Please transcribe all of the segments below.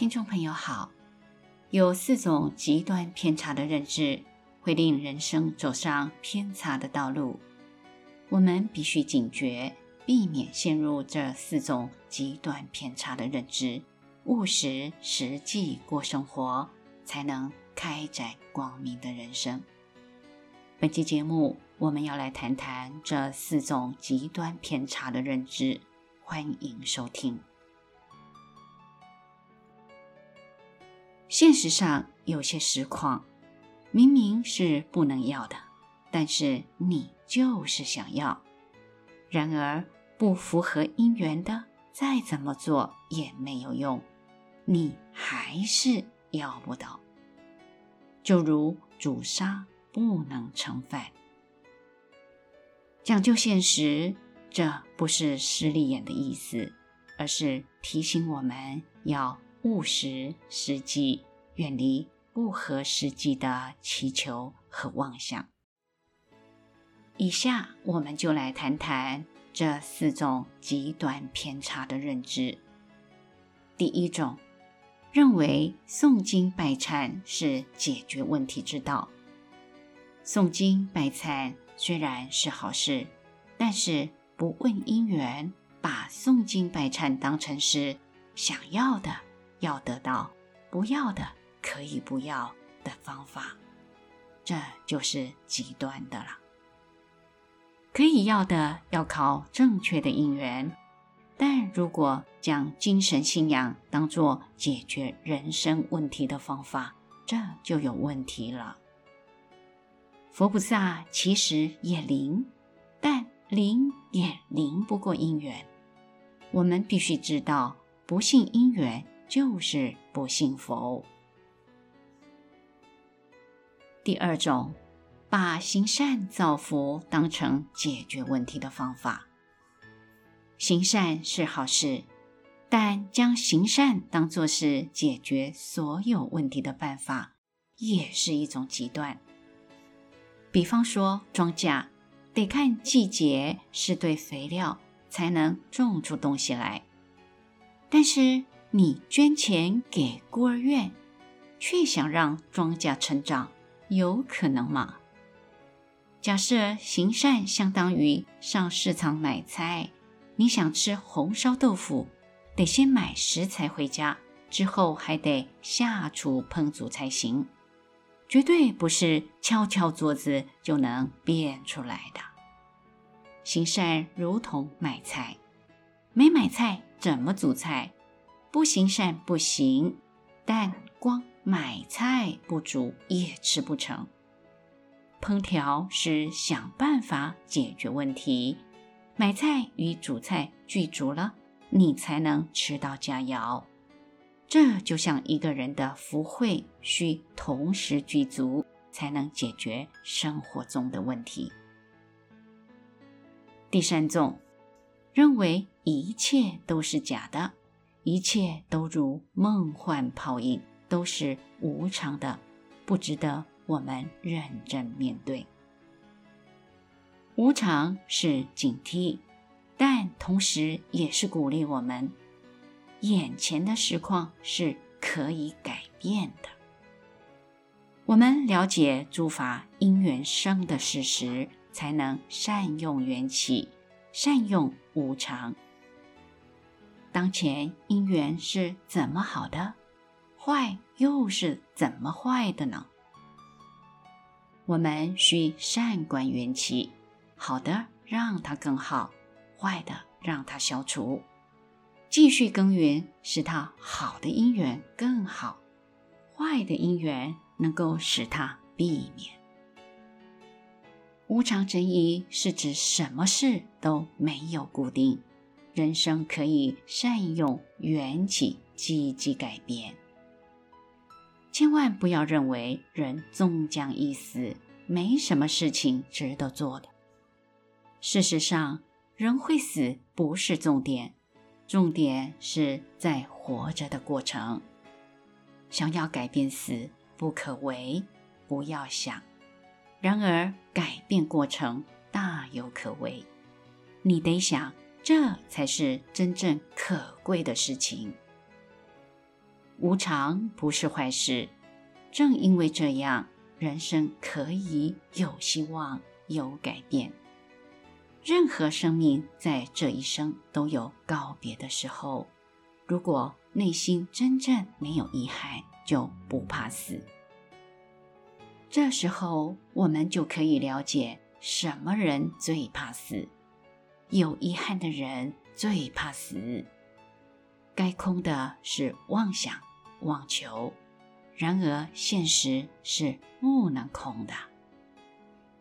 听众朋友好，有四种极端偏差的认知，会令人生走上偏差的道路。我们必须警觉，避免陷入这四种极端偏差的认知，务实实际过生活，才能开展光明的人生。本期节目，我们要来谈谈这四种极端偏差的认知，欢迎收听。现实上，有些实况明明是不能要的，但是你就是想要。然而，不符合因缘的，再怎么做也没有用，你还是要不到。就如煮沙不能成饭，讲究现实，这不是势利眼的意思，而是提醒我们要。务实实际，远离不合实际的祈求和妄想。以下我们就来谈谈这四种极端偏差的认知。第一种，认为诵经拜忏是解决问题之道。诵经拜忏虽然是好事，但是不问因缘，把诵经拜忏当成是想要的。要得到，不要的可以不要的方法，这就是极端的了。可以要的要靠正确的因缘，但如果将精神信仰当作解决人生问题的方法，这就有问题了。佛菩萨其实也灵，但灵也灵不过因缘。我们必须知道，不信因缘。就是不信佛。第二种，把行善造福当成解决问题的方法。行善是好事，但将行善当作是解决所有问题的办法，也是一种极端。比方说，庄稼得看季节，施对肥料才能种出东西来，但是。你捐钱给孤儿院，却想让庄稼成长，有可能吗？假设行善相当于上市场买菜，你想吃红烧豆腐，得先买食材回家，之后还得下厨烹煮才行，绝对不是敲敲桌子就能变出来的。行善如同买菜，没买菜怎么煮菜？不行善不行，但光买菜不煮也吃不成。烹调是想办法解决问题，买菜与煮菜具足了，你才能吃到佳肴。这就像一个人的福慧需同时具足，才能解决生活中的问题。第三种，认为一切都是假的。一切都如梦幻泡影，都是无常的，不值得我们认真面对。无常是警惕，但同时也是鼓励我们：眼前的实况是可以改变的。我们了解诸法因缘生的事实，才能善用缘起，善用无常。当前因缘是怎么好的，坏又是怎么坏的呢？我们需善观缘起，好的让它更好，坏的让它消除，继续耕耘，使它好的因缘更好，坏的因缘能够使它避免。无常真义是指什么事都没有固定。人生可以善用缘起，积极改变。千万不要认为人终将一死，没什么事情值得做的。事实上，人会死不是重点，重点是在活着的过程。想要改变死，不可为，不要想。然而，改变过程大有可为，你得想。这才是真正可贵的事情。无常不是坏事。正因为这样，人生可以有希望、有改变。任何生命在这一生都有告别的时候。如果内心真正没有遗憾，就不怕死。这时候，我们就可以了解什么人最怕死。有遗憾的人最怕死。该空的是妄想、妄求。然而，现实是不能空的。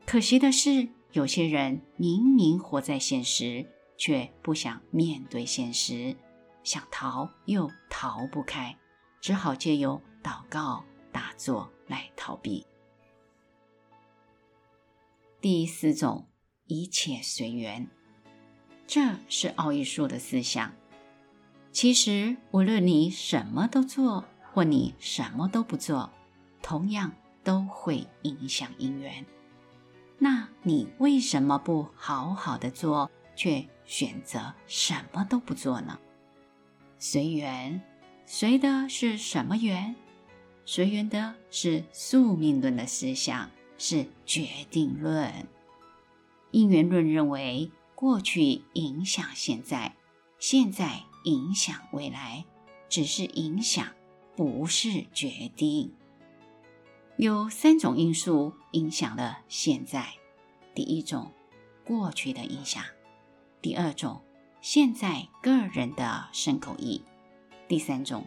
可惜的是，有些人明明活在现实，却不想面对现实，想逃又逃不开，只好借由祷告、打坐来逃避。第四种，一切随缘，这是奥义书的思想。其实，无论你什么都做。或你什么都不做，同样都会影响因缘。那你为什么不好好的做，却选择什么都不做呢？随缘，随的是什么缘？随缘的是宿命论的思想，是决定论。因缘论认为，过去影响现在，现在影响未来，只是影响。不是决定。有三种因素影响了现在：第一种，过去的影响；第二种，现在个人的身口意；第三种，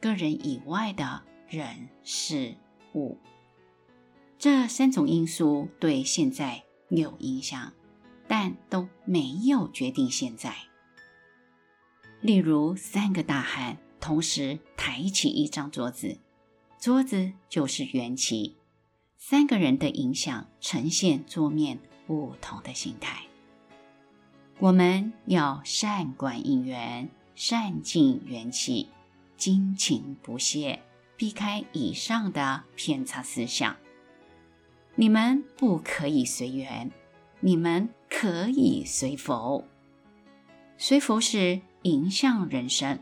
个人以外的人事物。这三种因素对现在有影响，但都没有决定现在。例如，三个大汉。同时抬起一张桌子，桌子就是缘起。三个人的影响呈现桌面不同的形态。我们要善观因缘，善尽缘起，精勤不懈，避开以上的偏差思想。你们不可以随缘，你们可以随佛。随佛是迎向人生。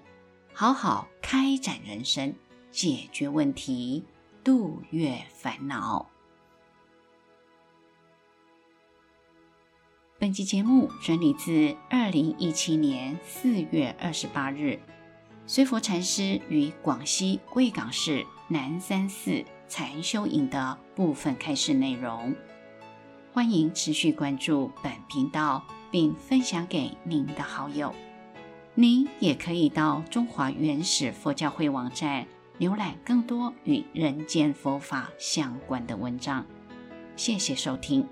好好开展人生，解决问题，度越烦恼。本期节目整理自二零一七年四月二十八日，随佛禅师于广西贵港市南山寺禅修营的部分开示内容。欢迎持续关注本频道，并分享给您的好友。您也可以到中华原始佛教会网站浏览更多与人间佛法相关的文章。谢谢收听。